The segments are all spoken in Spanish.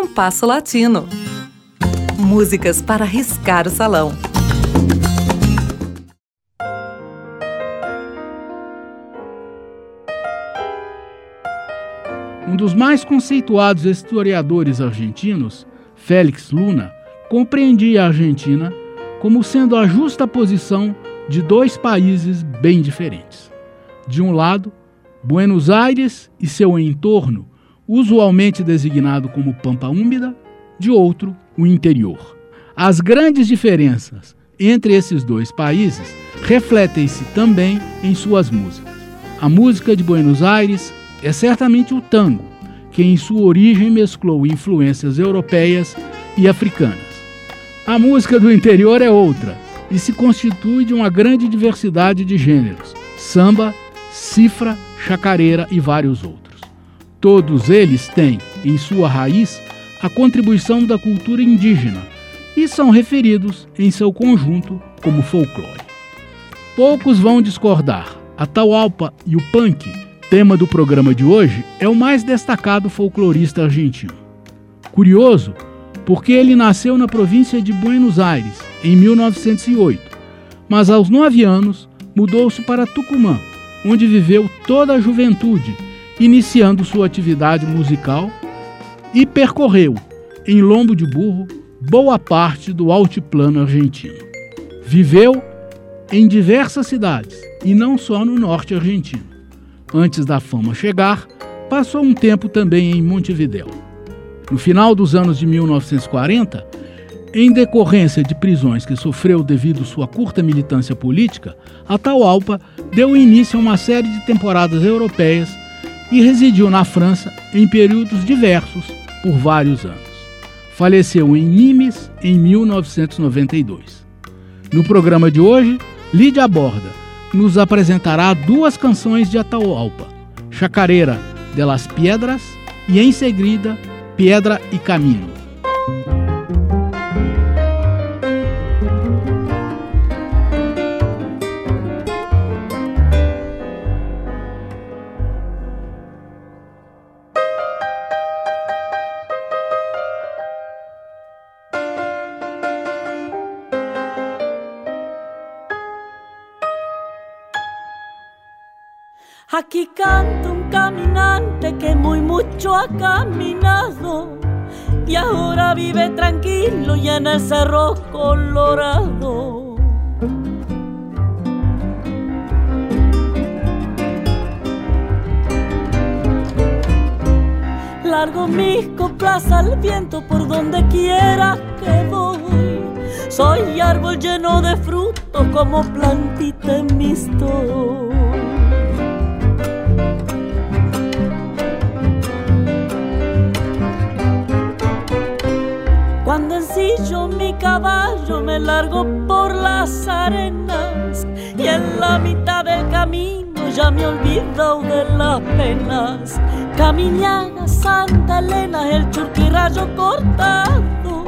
Compasso Latino. Músicas para riscar o salão. Um dos mais conceituados historiadores argentinos, Félix Luna, compreendia a Argentina como sendo a justa posição de dois países bem diferentes. De um lado, Buenos Aires e seu entorno, usualmente designado como Pampa Úmida, de outro, o interior. As grandes diferenças entre esses dois países refletem-se também em suas músicas. A música de Buenos Aires é certamente o tango, que em sua origem mesclou influências europeias e africanas. A música do interior é outra e se constitui de uma grande diversidade de gêneros: samba, cifra, chacareira e vários outros. Todos eles têm, em sua raiz, a contribuição da cultura indígena e são referidos, em seu conjunto, como folclore. Poucos vão discordar. A Taualpa e o punk, tema do programa de hoje, é o mais destacado folclorista argentino. Curioso, porque ele nasceu na província de Buenos Aires em 1908, mas aos nove anos mudou-se para Tucumã, onde viveu toda a juventude, iniciando sua atividade musical e percorreu, em lombo de burro, boa parte do altiplano argentino. Viveu em diversas cidades e não só no norte argentino. Antes da fama chegar, passou um tempo também em Montevidéu. No final dos anos de 1940, em decorrência de prisões que sofreu devido sua curta militância política, Atahualpa deu início a uma série de temporadas europeias e residiu na França em períodos diversos por vários anos. Faleceu em Nimes em 1992. No programa de hoje, Lídia Borda nos apresentará duas canções de Atahualpa, Chacareira de las Piedras e, em seguida, Piedra e Caminho. Aquí canta un caminante que muy mucho ha caminado y ahora vive tranquilo y en el cerro colorado. Largo mis coplas al viento por donde quiera que voy. Soy árbol lleno de frutos como plantita en mis Cuando ensillo mi caballo me largo por las arenas y en la mitad del camino ya me olvido de las penas. Camiñaga, Santa Elena, el churquirrayo cortado.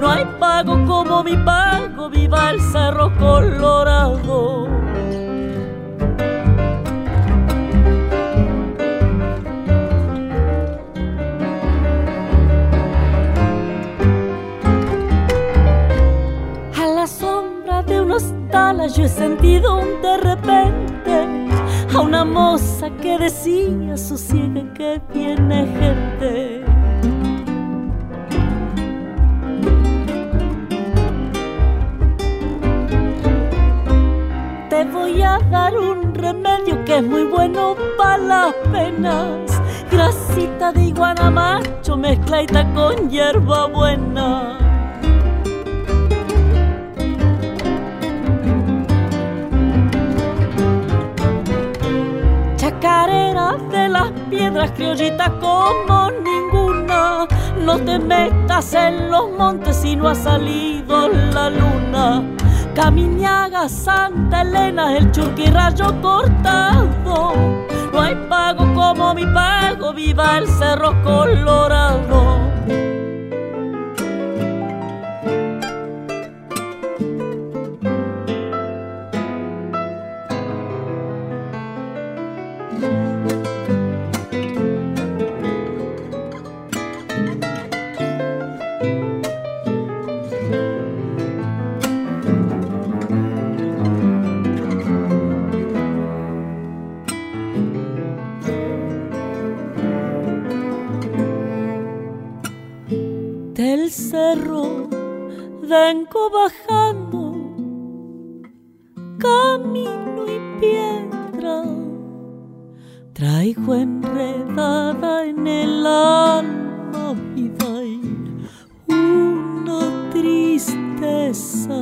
No hay pago como mi pago, viva el cerro colorado. Decía sosiega que viene gente. Te voy a dar un remedio que es muy bueno para las penas. Grasita de iguana macho mezcladita con hierba buena. Piedras criollitas como ninguna. No te metas en los montes si no ha salido la luna. Camiñaga, Santa Elena, el churquirrayo cortado. No hay pago como mi pago, viva el cerro colorado. Cerro vengo bajando, camino y piedra, traigo enredada en el alma vida y una tristeza.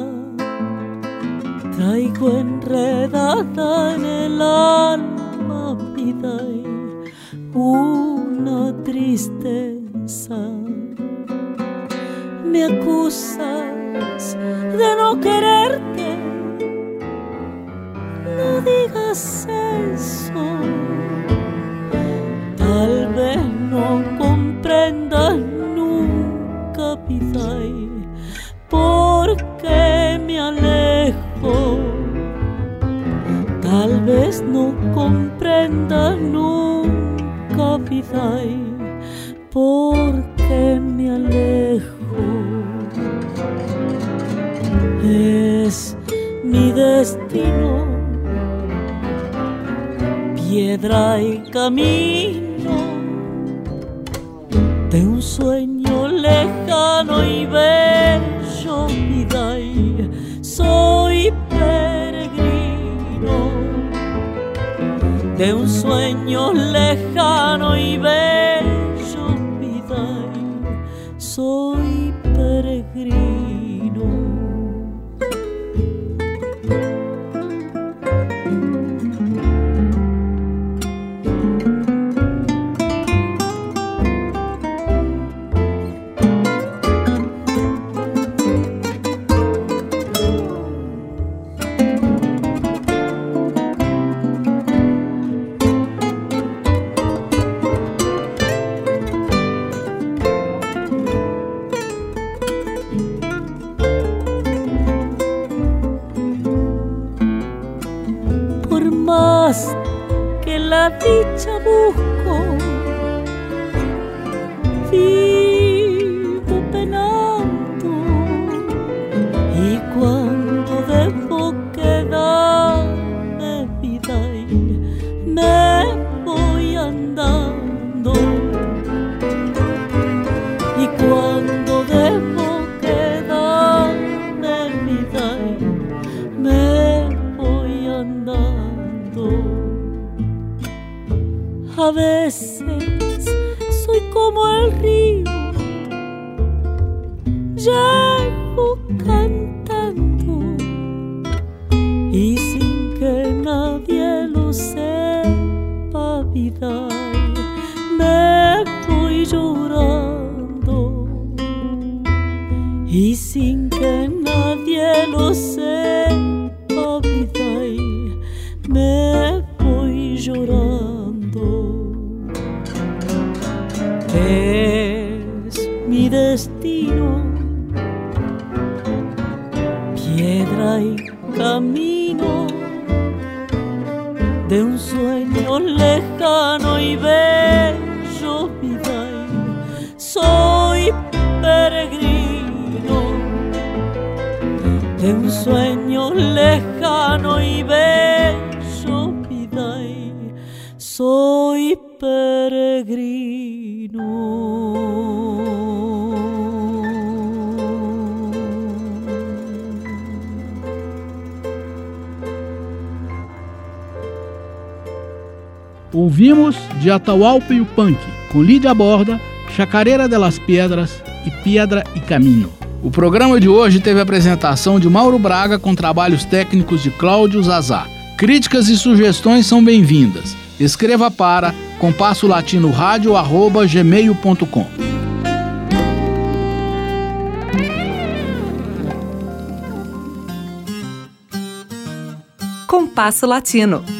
Traigo enredada en el alma vida y una tristeza me acusas de no quererte. No digas eso. Tal vez no comprendas nunca, Pizay, porque me alejo. Tal vez no comprendas nunca, Pizay, piedra y camino de un sueño lejano y bello, vida y soy peregrino de un sueño lejano y bello, vida y soy dicha busco, A veces soy como el río, llego cantando y sin que nadie lo sepa, vida, me voy llorando. Y sin que nadie lo sepa, destino, piedra y camino de un sueño lejano y bello, vida. Soy peregrino de un sueño lejano y bello, vida. Soy peregrino. Ouvimos de Atahualpa e o Punk, com Lídia Borda, Chacareira delas Pedras e Piedra e Caminho. O programa de hoje teve a apresentação de Mauro Braga com trabalhos técnicos de Cláudio Zazá. Críticas e sugestões são bem-vindas. Escreva para compasso latino rádio arroba gmail.com. Compasso Latino.